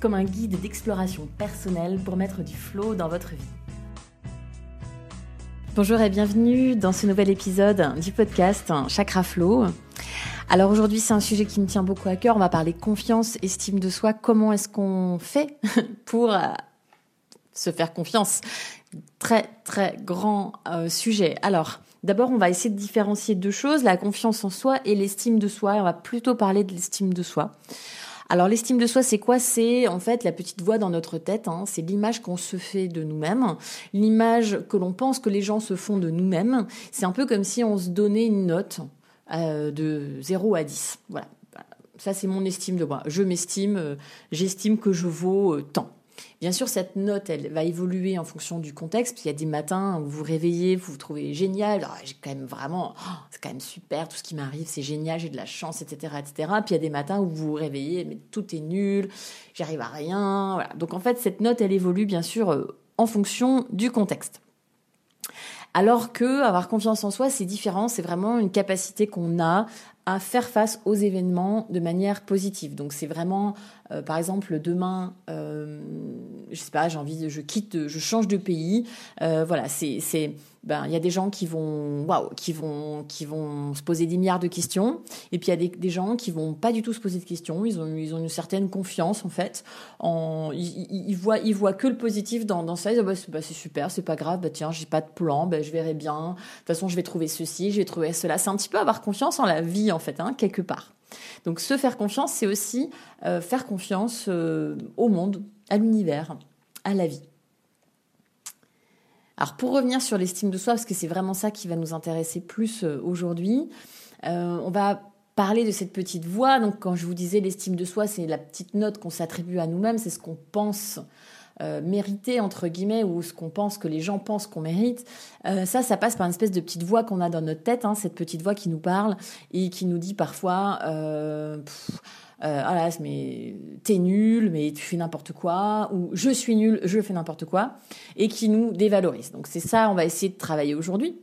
comme un guide d'exploration personnelle pour mettre du flow dans votre vie. Bonjour et bienvenue dans ce nouvel épisode du podcast Chakra Flow. Alors aujourd'hui, c'est un sujet qui me tient beaucoup à cœur. On va parler confiance, estime de soi. Comment est-ce qu'on fait pour euh, se faire confiance? Très très grand euh, sujet. Alors, d'abord, on va essayer de différencier deux choses, la confiance en soi et l'estime de soi. On va plutôt parler de l'estime de soi. Alors l'estime de soi, c'est quoi? C'est en fait la petite voix dans notre tête. Hein. C'est l'image qu'on se fait de nous-mêmes, l'image que l'on pense que les gens se font de nous-mêmes. C'est un peu comme si on se donnait une note euh, de 0 à 10. Voilà. Ça, c'est mon estime de moi. Je m'estime, euh, j'estime que je vaux euh, tant. Bien sûr, cette note, elle va évoluer en fonction du contexte. Il y a des matins où vous vous réveillez, vous vous trouvez génial. Ah, j'ai quand même vraiment, oh, c'est quand même super, tout ce qui m'arrive, c'est génial, j'ai de la chance, etc., etc. Puis il y a des matins où vous vous réveillez, mais tout est nul, j'arrive à rien. Donc en fait, cette note, elle évolue bien sûr euh, en fonction du contexte. Alors que avoir confiance en soi, c'est différent, c'est vraiment une capacité qu'on a à faire face aux événements de manière positive. Donc c'est vraiment, euh, par exemple, demain, euh, je sais pas, j'ai envie, je quitte, je change de pays. Euh, voilà, c'est, ben, il y a des gens qui vont, waouh, qui vont, qui vont se poser des milliards de questions, et puis il y a des, gens qui vont pas du tout se poser de questions. Ils ont, ils ont une certaine confiance en fait. En, ils, voient, ils voient que le positif dans, dans ça. Ils disent, bah, c'est, bah, super, c'est pas grave. Bah tiens, j'ai pas de plan, bah, je verrai bien. De toute façon, je vais trouver ceci, je vais trouver cela. C'est un petit peu avoir confiance en la vie en fait, hein, quelque part. Donc se faire confiance, c'est aussi euh, faire confiance euh, au monde, à l'univers, à la vie. Alors pour revenir sur l'estime de soi, parce que c'est vraiment ça qui va nous intéresser plus euh, aujourd'hui, on va parler de cette petite voix. Donc quand je vous disais l'estime de soi, c'est la petite note qu'on s'attribue à nous-mêmes, c'est ce qu'on pense euh, mériter entre guillemets ou ce qu'on pense que les gens pensent qu'on mérite euh, ça ça passe par une espèce de petite voix qu'on a dans notre tête hein, cette petite voix qui nous parle et qui nous dit parfois euh, euh, ah mais t'es nul, mais tu fais n'importe quoi, ou je suis nul, je fais n'importe quoi, et qui nous dévalorise. Donc c'est ça, on va essayer de travailler aujourd'hui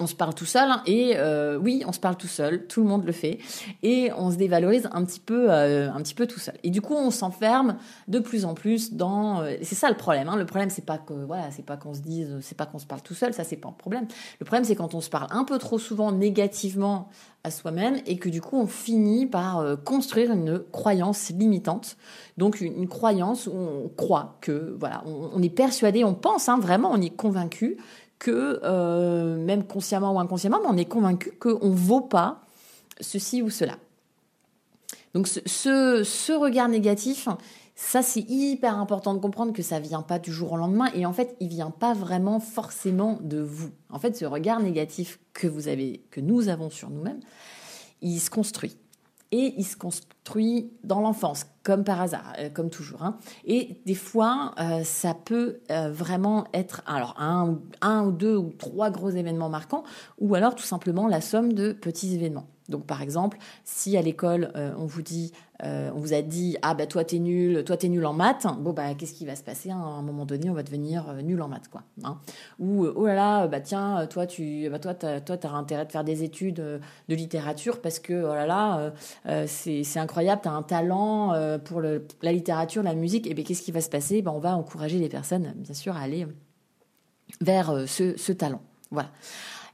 on se parle tout seul hein, et euh, oui, on se parle tout seul, tout le monde le fait et on se dévalorise un petit peu, euh, un petit peu tout seul. Et du coup, on s'enferme de plus en plus dans. Euh, c'est ça le problème. Hein. Le problème, c'est pas que voilà, c'est pas qu'on se dise, c'est pas qu'on se parle tout seul, ça c'est pas un problème. Le problème, c'est quand on se parle un peu trop souvent négativement à soi-même et que du coup, on finit par construire une croyance limitante. Donc une, croyance où on croit que voilà, on, est persuadé, on pense hein, vraiment, on est convaincu que, euh, même consciemment ou inconsciemment, on est convaincu qu'on ne vaut pas ceci ou cela. Donc ce, regard négatif, ça c'est hyper important de comprendre que ça vient pas du jour au lendemain et en fait il vient pas vraiment forcément de vous. En fait ce regard négatif que vous avez, que nous avons sur nous-mêmes, il se construit et il se construit dans l'enfance, comme par hasard, euh, comme toujours. Hein. Et des fois, euh, ça peut euh, vraiment être alors un, un ou deux ou trois gros événements marquants, ou alors tout simplement la somme de petits événements. Donc par exemple, si à l'école euh, on vous dit, euh, on vous a dit ah bah toi t'es nul, toi t'es nul en maths, bon bah qu'est-ce qui va se passer hein? à un moment donné on va devenir euh, nul en maths quoi. Hein? Ou oh là là bah tiens toi tu bah toi t'as, toi t'as intérêt de faire des études de littérature parce que oh là là c'est, incroyable t'as un talent pour le, la littérature, la musique et bien qu'est-ce qui va se passer? Bah, on va encourager les personnes bien sûr à aller vers ce, ce talent. Voilà.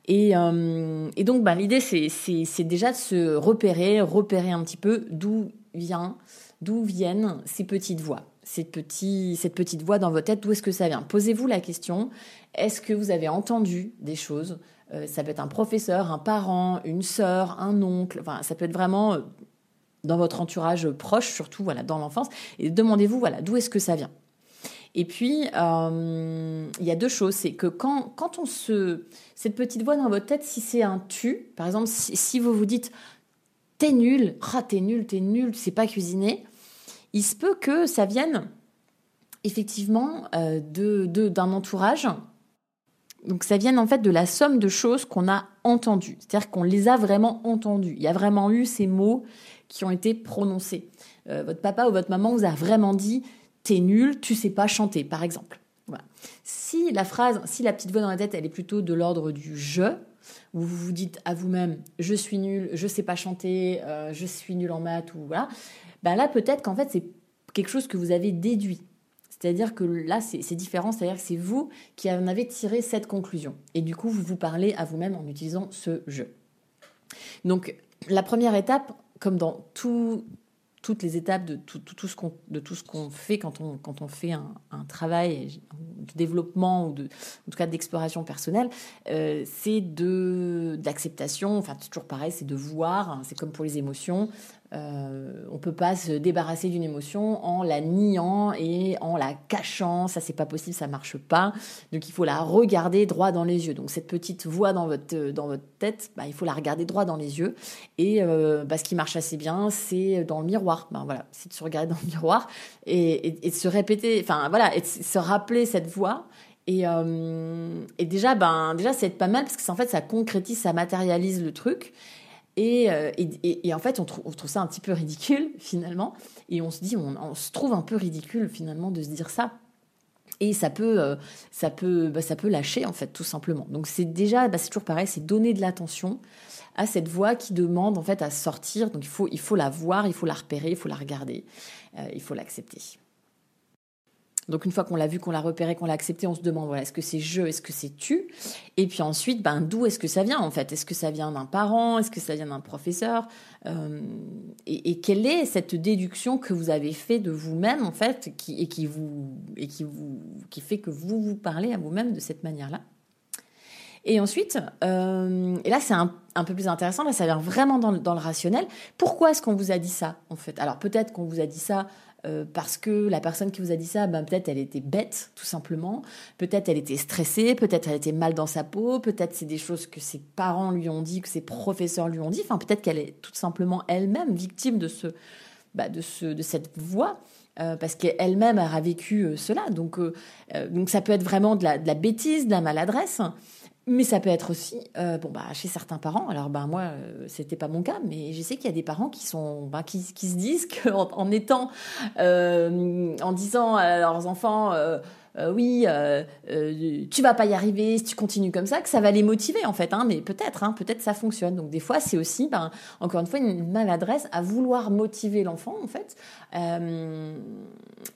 Et, euh, et donc, bah, l'idée, c'est déjà de se repérer, repérer un petit peu d'où vient, d'où viennent ces petites voix, cette petite voix dans votre tête, d'où est-ce que ça vient? Posez-vous la question, est-ce que vous avez entendu des choses? Euh, Ça peut être un professeur, un parent, une sœur, un oncle, enfin, ça peut être vraiment euh, dans votre entourage proche, surtout dans l'enfance, et demandez-vous d'où est-ce que ça vient? Et puis, euh, il y a deux choses. C'est que quand, quand on se. Cette petite voix dans votre tête, si c'est un tu, par exemple, si, vous vous dites t'es nul, ah, t'es nul, t'es nul, tu sais pas cuisiner, il se peut que ça vienne effectivement euh, de d'un entourage. Donc ça vienne en fait de la somme de choses qu'on a entendues. C'est-à-dire qu'on les a vraiment entendues. Il y a vraiment eu ces mots qui ont été prononcés. Euh, votre papa ou votre maman vous a vraiment dit t'es nul, tu sais pas chanter, par exemple. Si la phrase, si la petite voix dans la tête, elle est plutôt de l'ordre du je, où vous vous dites à vous-même je suis nul, je sais pas chanter, euh, je suis nul en maths ou voilà, ben là peut-être qu'en fait c'est quelque chose que vous avez déduit. C'est-à-dire que là, c'est différent, c'est-à-dire que c'est vous qui en avez tiré cette conclusion. Et du coup, vous vous parlez à vous-même en utilisant ce jeu. Donc, la première étape, comme dans tout, toutes les étapes de tout, tout, ce qu'on de tout ce qu'on fait quand on quand on fait un, un, travail de développement ou de en tout cas d'exploration personnelle euh, c'est de d'acceptation enfin toujours pareil c'est de voir hein, c'est comme pour les émotions euh, on peut pas se débarrasser d'une émotion en la niant et en la cachant. Ça, c'est pas possible, ça marche pas. Donc, il faut la regarder droit dans les yeux. Donc, cette petite voix dans votre dans votre tête, bah, il faut la regarder droit dans les yeux. Et euh, bah, ce qui marche assez bien, c'est dans le miroir. Ben voilà, c'est de se regarder dans le miroir et, de se répéter. Enfin voilà, et se rappeler cette voix. Et, euh, et déjà, ben déjà, c'est pas mal parce que en fait, ça concrétise, ça matérialise le truc. Euh, et, en fait, on, trouve ça un petit peu ridicule finalement. Et on se dit, on, se trouve un peu ridicule finalement de se dire ça. Et ça peut, euh, ça peut, bah, ça peut lâcher en fait, tout simplement. Donc c'est déjà, bah, c'est toujours pareil, c'est donner de l'attention à cette voix qui demande en fait à sortir. Donc il faut, il faut la voir, il faut la repérer, il faut la regarder, euh, il faut l'accepter. Donc une fois qu'on l'a vu, qu'on l'a repéré, qu'on l'a accepté, on se demande voilà, est-ce que c'est je, est-ce que c'est tu? Et puis ensuite, ben d'où est-ce que ça vient en fait? Est-ce que ça vient d'un parent? Est-ce que ça vient d'un professeur? Euh, et, quelle est cette déduction que vous avez fait de vous-même en fait, et qui vous et qui vous qui fait que vous vous parlez à vous-même de cette manière-là? Et ensuite, euh, et là c'est un, un, peu plus intéressant, là ça vient vraiment dans, dans le rationnel. Pourquoi est-ce qu'on vous a dit ça en fait? Alors peut-être qu'on vous a dit ça euh, parce que la personne qui vous a dit ça, ben, peut-être elle était bête, tout simplement. Peut-être elle était stressée, peut-être elle était mal dans sa peau, peut-être c'est des choses que ses parents lui ont dit, que ses professeurs lui ont dit. Enfin, peut-être qu'elle est tout simplement elle-même victime de ce, bah, de ce, de cette voix. Euh, parce qu'elle-même a vécu euh, cela. Donc, donc ça peut être vraiment de la, de la bêtise, de la maladresse. Mais ça peut être aussi, euh, bon bah chez certains parents. Alors ben moi, euh, c'était pas mon cas, mais je sais qu'il y a des parents qui sont, bah, qui, se disent qu'en en étant, euh, en disant à leurs enfants, euh, oui, tu vas pas y arriver si tu continues comme ça, que ça va les motiver en fait. Hein, mais peut-être, hein, peut-être ça fonctionne. Donc des fois, c'est aussi, ben encore une fois, une maladresse à vouloir motiver l'enfant en fait.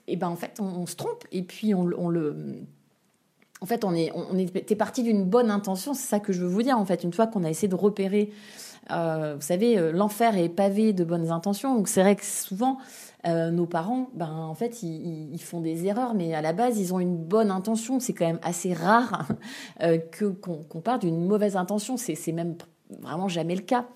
et ben en fait, on, se trompe et puis on le en fait, on, était parti d'une bonne intention, c'est ça que je veux vous dire. En fait, une fois qu'on a essayé de repérer, euh, vous savez, euh, l'enfer est pavé de bonnes intentions. Donc c'est vrai que souvent, euh, nos parents, ben en fait, ils, font des erreurs, mais à la base, ils ont une bonne intention. C'est quand même assez rare que qu'on parte d'une mauvaise intention. C'est même vraiment jamais le cas.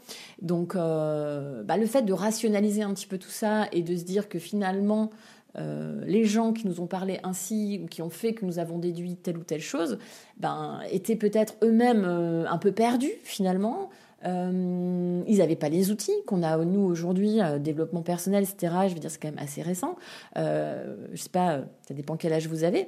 Donc, bah, le fait de rationaliser un petit peu tout ça et de se dire que finalement, euh, les gens qui nous ont parlé ainsi ou qui ont fait que nous avons déduit telle ou telle chose, ben, étaient peut-être eux-mêmes euh, un peu perdus finalement. Euh, ils n'avaient pas les outils qu'on a nous aujourd'hui, développement personnel, etc. Je veux dire, c'est quand même assez récent. je sais pas, ça dépend quel âge vous avez.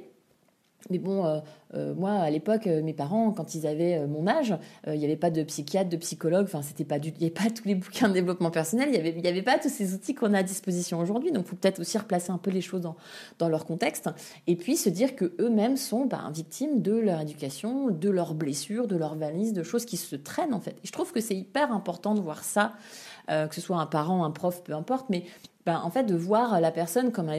Mais bon, euh, euh, moi, à l'époque, euh, mes parents, quand ils avaient mon âge, il n'y avait pas de psychiatre, de psychologue, enfin, c'était pas du, il n'y avait pas tous les bouquins de développement personnel, il n'y avait, y avait pas tous ces outils qu'on a à disposition aujourd'hui. Donc, faut peut-être aussi replacer un peu les choses dans, dans leur contexte. Et puis, se dire que eux-mêmes sont ben, victimes de leur éducation, de leurs blessures, de leurs valises, de choses qui se traînent, en fait. Et je trouve que c'est hyper important de voir ça, que ce soit un parent, un prof, peu importe, mais ben, en fait, de voir la personne comme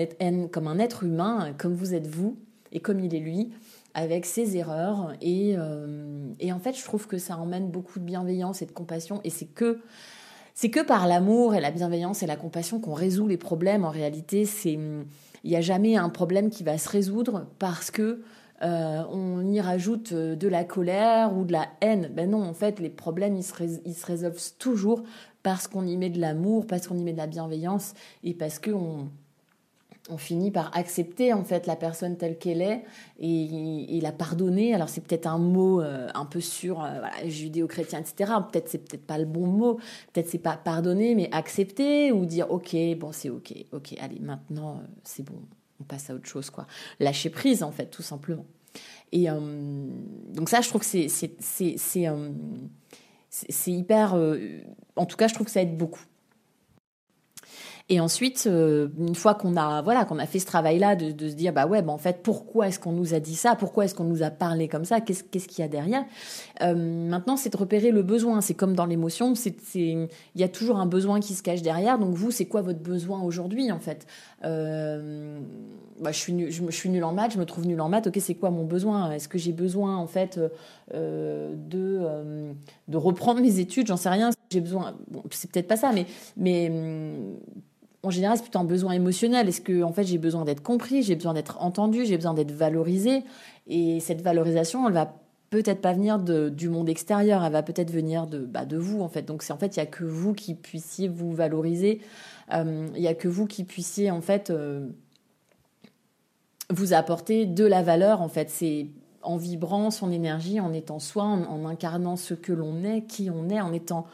comme un être humain, comme vous êtes vous, et comme il est lui, avec ses erreurs. Et, euh, et, en fait, je trouve que ça emmène beaucoup de bienveillance et de compassion. Et c'est que, c'est que par l'amour et la bienveillance et la compassion qu'on résout les problèmes. En réalité, c'est, il n'y a jamais un problème qui va se résoudre parce que euh, on y rajoute de la colère ou de la haine. Ben non, en fait, les problèmes, ils se, ils se résolvent toujours parce qu'on y met de l'amour, parce qu'on y met de la bienveillance et parce qu'on on finit par accepter en fait la personne telle qu'elle est et, la pardonner. Alors c'est peut-être un mot euh, un peu sur euh, judéo-chrétien, etc. Peut-être c'est peut-être pas le bon mot. Peut-être c'est pas pardonner, mais accepter ou dire ok, bon c'est ok, ok, allez maintenant euh, c'est bon, on passe à autre chose quoi. Lâcher prise en fait tout simplement. Et donc ça je trouve que c'est c'est hyper. en tout cas je trouve que ça aide beaucoup. Et ensuite, euh, une fois qu'on a voilà qu'on a fait ce travail-là, de, de, se dire bah ouais, bah en fait, pourquoi est-ce qu'on nous a dit ça? Pourquoi est-ce qu'on nous a parlé comme ça? Qu'est-ce qu'il y a derrière? Euh, Maintenant, c'est de repérer le besoin. C'est comme dans l'émotion, c'est il y a toujours un besoin qui se cache derrière. Donc vous, c'est quoi votre besoin aujourd'hui en fait? Euh, bah, je suis nul, je, suis nul en maths, je me trouve nul en maths. Ok, c'est quoi mon besoin? Est-ce que j'ai besoin en fait de de reprendre mes études? J'en sais rien. J'ai besoin. C'est peut-être pas ça, mais en général, c'est plutôt un besoin émotionnel. Est-ce que, en fait, j'ai besoin d'être compris, j'ai besoin d'être entendu, j'ai besoin d'être valorisé? Et cette valorisation, elle va peut-être pas venir de, du monde extérieur, elle va peut-être venir de, bah, de vous, en fait. Donc, c'est en fait, il y a que vous qui puissiez vous valoriser. Euh, il y a que vous qui puissiez, en fait, euh, vous apporter de la valeur, en fait. C'est en vibrant son énergie, en étant soi, en incarnant ce que l'on est, qui on est, en étant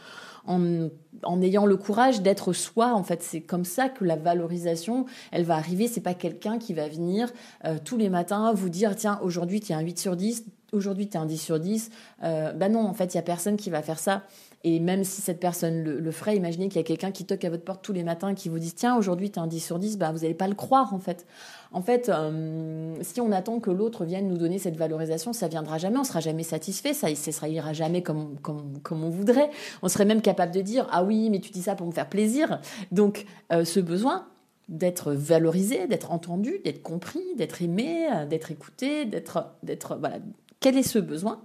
en, ayant le courage d'être soi. En fait, c'est comme ça que la valorisation, elle va arriver. C'est pas quelqu'un qui va venir euh, tous les matins vous dire tiens aujourd'hui tu es un 8 sur 10, aujourd'hui tu es un 10 sur 10. Euh, bah non, en fait, il y a personne qui va faire ça. Et même si cette personne le, ferait, imaginez qu'il y a quelqu'un qui toque à votre porte tous les matins et qui vous dit tiens aujourd'hui tu es un 10 sur 10, bah vous n'allez pas le croire en fait. En fait, euh, si on attend que l'autre vienne nous donner cette valorisation, ça viendra jamais, on sera jamais satisfait, ça ne ira jamais comme, comme, comme on voudrait. On serait même capable de dire ah oui mais tu dis ça pour me faire plaisir. Donc euh, ce besoin d'être valorisé, d'être entendu, d'être compris, d'être aimé, euh, d'être écouté, d'être d'être voilà. Quel est ce besoin?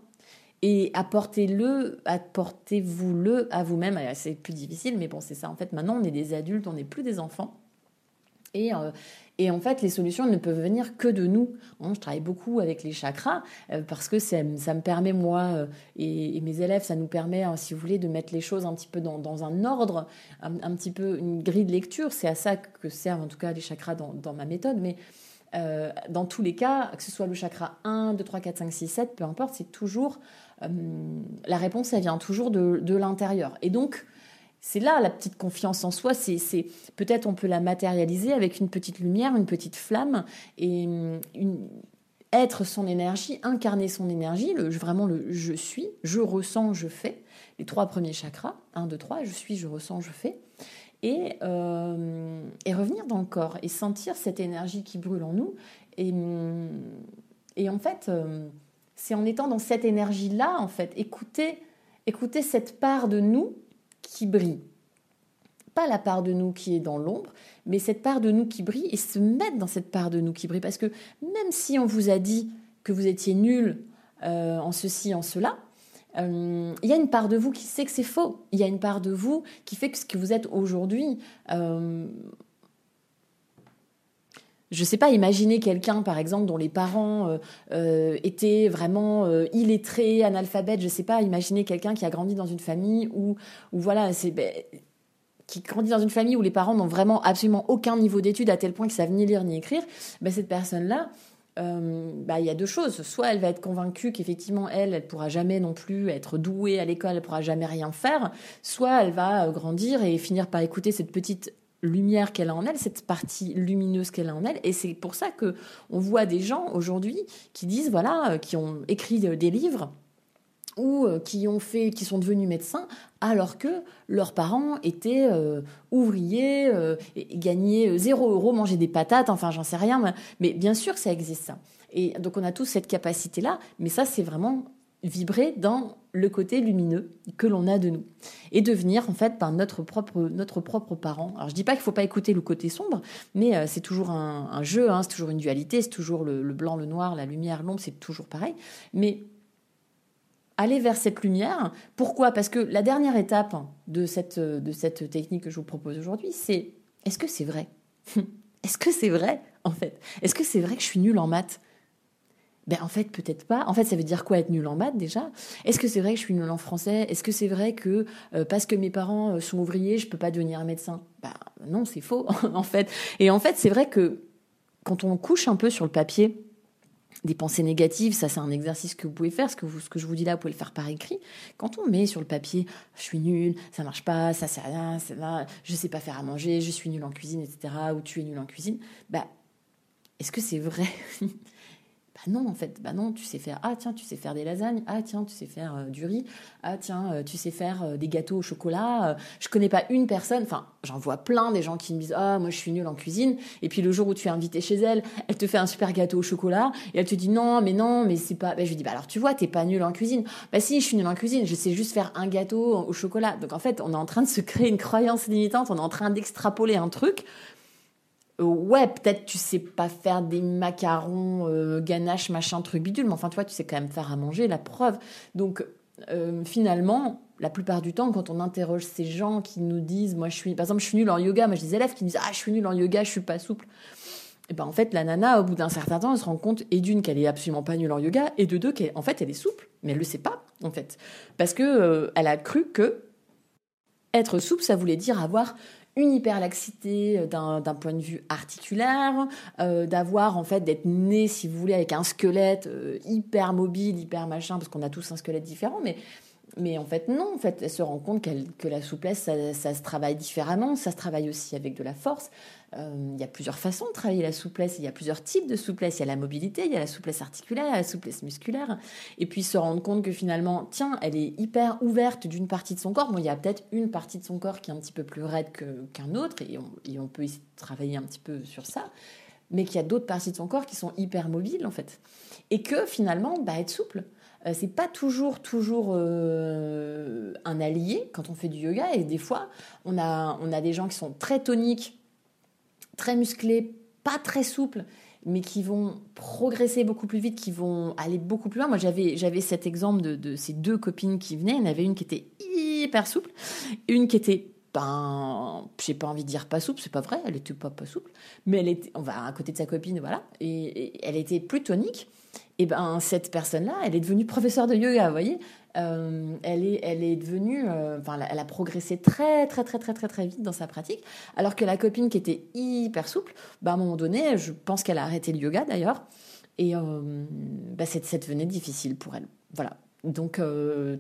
Et apportez-le, apportez-vous-le à vous-même. C'est plus difficile, mais bon, c'est ça. En fait, maintenant, on est des adultes, on n'est plus des enfants. Et, euh, et en fait, les solutions ne peuvent venir que de nous. Hein, je travaille beaucoup avec les chakras euh, parce que ça, me permet, moi euh, et, mes élèves, ça nous permet, hein, si vous voulez, de mettre les choses un petit peu dans, un ordre, un, petit peu une grille de lecture. C'est à ça que servent en tout cas les chakras dans, dans ma méthode. Mais dans tous les cas, que ce soit le chakra 1, 2, 3, 4, 5, 6, 7, peu importe, c'est toujours euh, la réponse, elle vient toujours de, l'intérieur. Et donc, c'est là la petite confiance en soi. C'est, peut-être on peut la matérialiser avec une petite lumière, une petite flamme et être son énergie, incarner son énergie, vraiment le je suis, je ressens, je fais. Les trois premiers chakras, 1, 2, 3, je suis, je ressens, je fais. Et, euh, et revenir dans le corps et sentir cette énergie qui brûle en nous. Et, et en fait, euh, c'est en étant dans cette énergie-là, en fait, écouter, cette part de nous qui brille. Pas la part de nous qui est dans l'ombre, mais cette part de nous qui brille et se mettre dans cette part de nous qui brille. Parce que même si on vous a dit que vous étiez nul euh, en ceci, en cela, euh, il y a une part de vous qui sait que c'est faux. Il y a une part de vous qui fait que ce que vous êtes aujourd'hui, euh, je sais pas, imaginer quelqu'un, par exemple, dont les parents euh, euh, étaient vraiment euh, illettrés, analphabètes. Je sais pas, imaginer quelqu'un qui a grandi dans une famille où, voilà, ben, qui grandit dans une famille où les parents n'ont vraiment absolument aucun niveau d'études à tel point qu'ils savent ni lire ni écrire. Ben, cette personne-là, bah, il y a deux choses. Soit elle va être convaincue qu'effectivement, elle, elle pourra jamais non plus être douée à l'école, elle pourra jamais rien faire. Soit elle va grandir et finir par écouter cette petite lumière qu'elle a en elle, cette partie lumineuse qu'elle a en elle. Et c'est pour ça que on voit des gens aujourd'hui qui disent, voilà, euh, qui ont écrit des livres ou euh, qui ont fait, qui sont devenus médecins, alors que leurs parents étaient euh, ouvriers, gagnaient zéro euro, mangeaient des patates, enfin j'en sais rien, mais bien sûr ça existe ça. Et donc on a tous cette capacité-là, mais ça c'est vraiment vibrer dans le côté lumineux que l'on a de nous. Et devenir en fait par notre propre notre propre parent. Alors je dis pas qu'il faut pas écouter le côté sombre, mais euh, c'est toujours un, jeu, hein, c'est toujours une dualité, c'est toujours le, blanc, le noir, la lumière, l'ombre, c'est toujours pareil. Mais aller vers cette lumière, pourquoi? Parce que la dernière étape de cette de cette technique que je vous propose aujourd'hui, c'est est-ce que c'est vrai? Est-ce que c'est vrai en fait? Est-ce que c'est vrai que je suis nulle en maths? Ben en fait peut-être pas. En fait, ça veut dire quoi être nul en maths déjà? Est-ce que c'est vrai que je suis nul en français? Est-ce que c'est vrai que euh, parce que mes parents euh, sont ouvriers, je peux pas devenir médecin? Ben non, c'est faux en fait. Et en fait, c'est vrai que quand on couche un peu sur le papier des pensées négatives, ça c'est un exercice que vous pouvez faire, ce que, ce que je vous dis là, vous pouvez le faire par écrit. Quand on met sur le papier, je suis nul, ça marche pas, ça c'est rien, ça va, je sais pas faire à manger, je suis nul en cuisine, etc., ou tu es nul en cuisine, bah, est-ce que c'est vrai? Bah non, en fait, bah non, tu sais faire, ah tiens, tu sais faire des lasagnes, ah tiens, tu sais faire euh, du riz, ah tiens, euh, tu sais faire euh, des gâteaux au chocolat. je connais pas une personne, enfin, j'en vois plein des gens qui me disent, ah, moi je suis nulle en cuisine, et puis le jour où tu es invité chez elle, elle te fait un super gâteau au chocolat, et elle te dit, non, mais non, mais c'est pas, bah, je lui dis, bah alors tu vois, t'es pas nulle en cuisine. Bah si, je suis nulle en cuisine, je sais juste faire un gâteau au chocolat. Donc en fait, on est en train de se créer une croyance limitante, on est en train d'extrapoler un truc ouais, peut-être tu sais pas faire des macarons, euh, ganache, machin, truc bidule, mais enfin, toi, tu sais quand même faire à manger, la preuve. Donc, euh, finalement, la plupart du temps, quand on interroge ces gens qui nous disent, moi, je suis, par exemple, je suis nulle en yoga, moi, j'ai des élèves qui me disent, ah, je suis nulle en yoga, je suis pas souple. Et ben, en fait, la nana, au bout d'un certain temps, elle se rend compte, et d'une, qu'elle est absolument pas nulle en yoga, et de deux, qu'en fait, elle est souple, mais elle le sait pas, en fait. Parce que, euh, elle a cru que être souple, ça voulait dire avoir une hyperlaxité euh, d'un point de vue articulaire, euh, d'avoir en fait d'être né, si vous voulez, avec un squelette euh, hyper mobile, hyper machin, parce qu'on a tous un squelette différent, mais mais en fait, non, en fait, elle se rend compte que la souplesse, ça, se travaille différemment, ça se travaille aussi avec de la force, euh, il y a plusieurs façons de travailler la souplesse, il y a plusieurs types de souplesse. Il y a la mobilité, il y a la souplesse articulaire, la souplesse musculaire. Et puis se rendre compte que finalement, tiens, elle est hyper ouverte d'une partie de son corps. Bon, il y a peut-être une partie de son corps qui est un petit peu plus raide qu'un autre, et on, peut essayer travailler un petit peu sur ça. Mais qu'il y a d'autres parties de son corps qui sont hyper mobiles, en fait. Et que finalement, bah, être souple, c'est pas toujours toujours euh, un allié quand on fait du yoga et des fois on a on a des gens qui sont très toniques très musclés, pas très souples, mais qui vont progresser beaucoup plus vite, qui vont aller beaucoup plus loin. Moi, j'avais, j'avais cet exemple de, ces deux copines qui venaient. Il y en avait une qui était hyper souple, une qui était ben, j'ai pas envie de dire pas souple, c'est pas vrai, elle était pas pas souple, mais elle était, on va à côté de sa copine, voilà, et elle était plus tonique et ben cette personne-là, elle est devenue professeure de yoga, vous voyez. Euh, elle, est, elle est devenue, euh, enfin, elle a progressé très, très, très, très, très, très vite dans sa pratique, alors que la copine qui était hyper souple, ben, à un moment donné, je pense qu'elle a arrêté le yoga d'ailleurs, et euh, ben, ça devenait difficile pour elle. Voilà. Donc,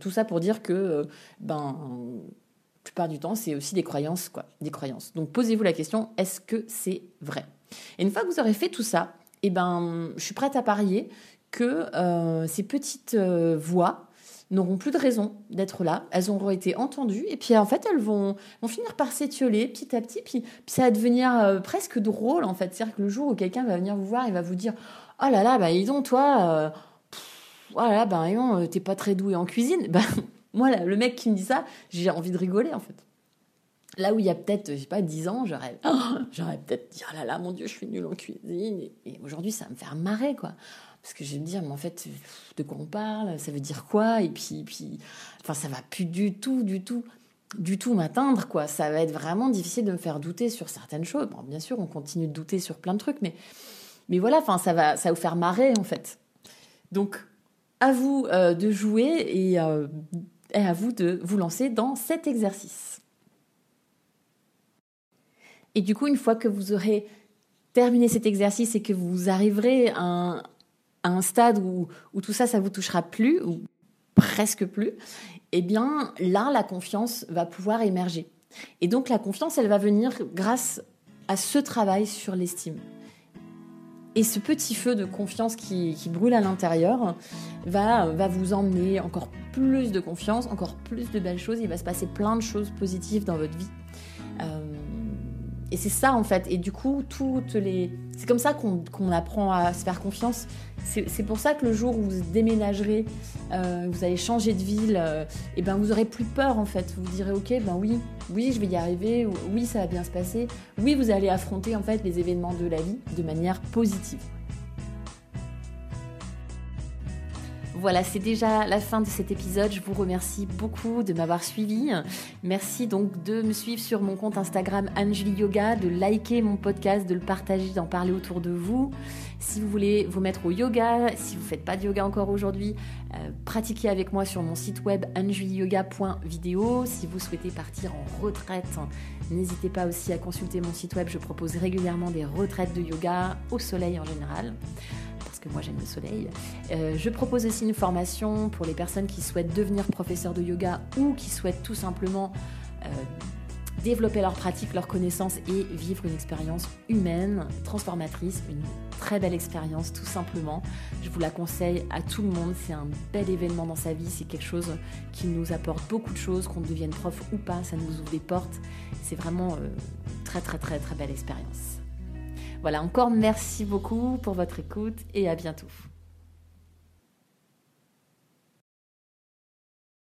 tout ça pour dire que, ben, la plupart du temps, c'est aussi des croyances, quoi, des croyances. Donc, posez-vous la question, est-ce que c'est vrai? Et une fois que vous aurez fait tout ça, eh ben, je suis prête à parier que euh, ces petites euh, voix n'auront plus de raison d'être là. Elles auront été entendues et puis en fait elles vont, finir par s'étioler petit à petit. Puis, ça va devenir euh, presque drôle en fait. C'est-à-dire que le jour où quelqu'un va venir vous voir, il va vous dire Oh là là, bah dis donc, toi, voilà, ben t'es pas très doué en cuisine. Ben, moi, là, le mec qui me dit ça, j'ai envie de rigoler en fait. Là où il y a peut-être, je sais pas, 10 ans, j'aurais, j'aurais peut-être dit, oh là là, mon Dieu, je suis nulle en cuisine. Et, et aujourd'hui, ça va me faire marrer, quoi. Parce que je vais me dire, mais en fait, de quoi on parle? Ça veut dire quoi? Et puis, puis, enfin, ça va plus du tout, du tout, du tout m'atteindre, quoi. Ça va être vraiment difficile de me faire douter sur certaines choses. Bon, bien sûr, on continue de douter sur plein de trucs, mais, mais voilà, enfin, ça va, ça va vous faire marrer, en fait. Donc, à vous euh, de jouer et, euh, et à vous de vous lancer dans cet exercice. Et du coup, une fois que vous aurez terminé cet exercice et que vous arriverez à un, à un stade où, où tout ça, ça vous touchera plus, ou presque plus, eh bien là, la confiance va pouvoir émerger. Et donc la confiance, elle va venir grâce à ce travail sur l'estime. Et ce petit feu de confiance qui, qui brûle à l'intérieur va, va vous emmener encore plus de confiance, encore plus de belles choses. Il va se passer plein de choses positives dans votre vie. Euh, et c'est ça en fait. Et du coup, toutes les. C'est comme ça qu'on apprend à se faire confiance. C'est pour ça que le jour où vous déménagerez, euh, vous allez changer de ville, et euh, eh ben vous aurez plus peur en fait. Vous vous direz ok, ben oui, oui, je vais y arriver. Oui, ça va bien se passer. Oui, vous allez affronter en fait les événements de la vie de manière positive. Voilà, c'est déjà la fin de cet épisode. Je vous remercie beaucoup de m'avoir suivi. Merci donc de me suivre sur mon compte Instagram Anjuli Yoga, de liker mon podcast, de le partager, d'en parler autour de vous. Si vous voulez vous mettre au yoga, si vous ne faites pas de yoga encore aujourd'hui, euh, pratiquez avec moi sur mon site web anjuliyoga.video. Si vous souhaitez partir en retraite, n'hésitez pas aussi à consulter mon site web. Je propose régulièrement des retraites de yoga au soleil en général moi j'aime le soleil. Euh, je propose aussi une formation pour les personnes qui souhaitent devenir professeur de yoga ou qui souhaitent tout simplement euh, développer leur pratique, leurs connaissances et vivre une expérience humaine, transformatrice, une très belle expérience tout simplement. Je vous la conseille à tout le monde, c'est un bel événement dans sa vie, c'est quelque chose qui nous apporte beaucoup de choses, qu'on devienne prof ou pas, ça nous ouvre des portes. C'est vraiment euh, très très très très belle expérience. Voilà, encore merci beaucoup pour votre écoute et à bientôt.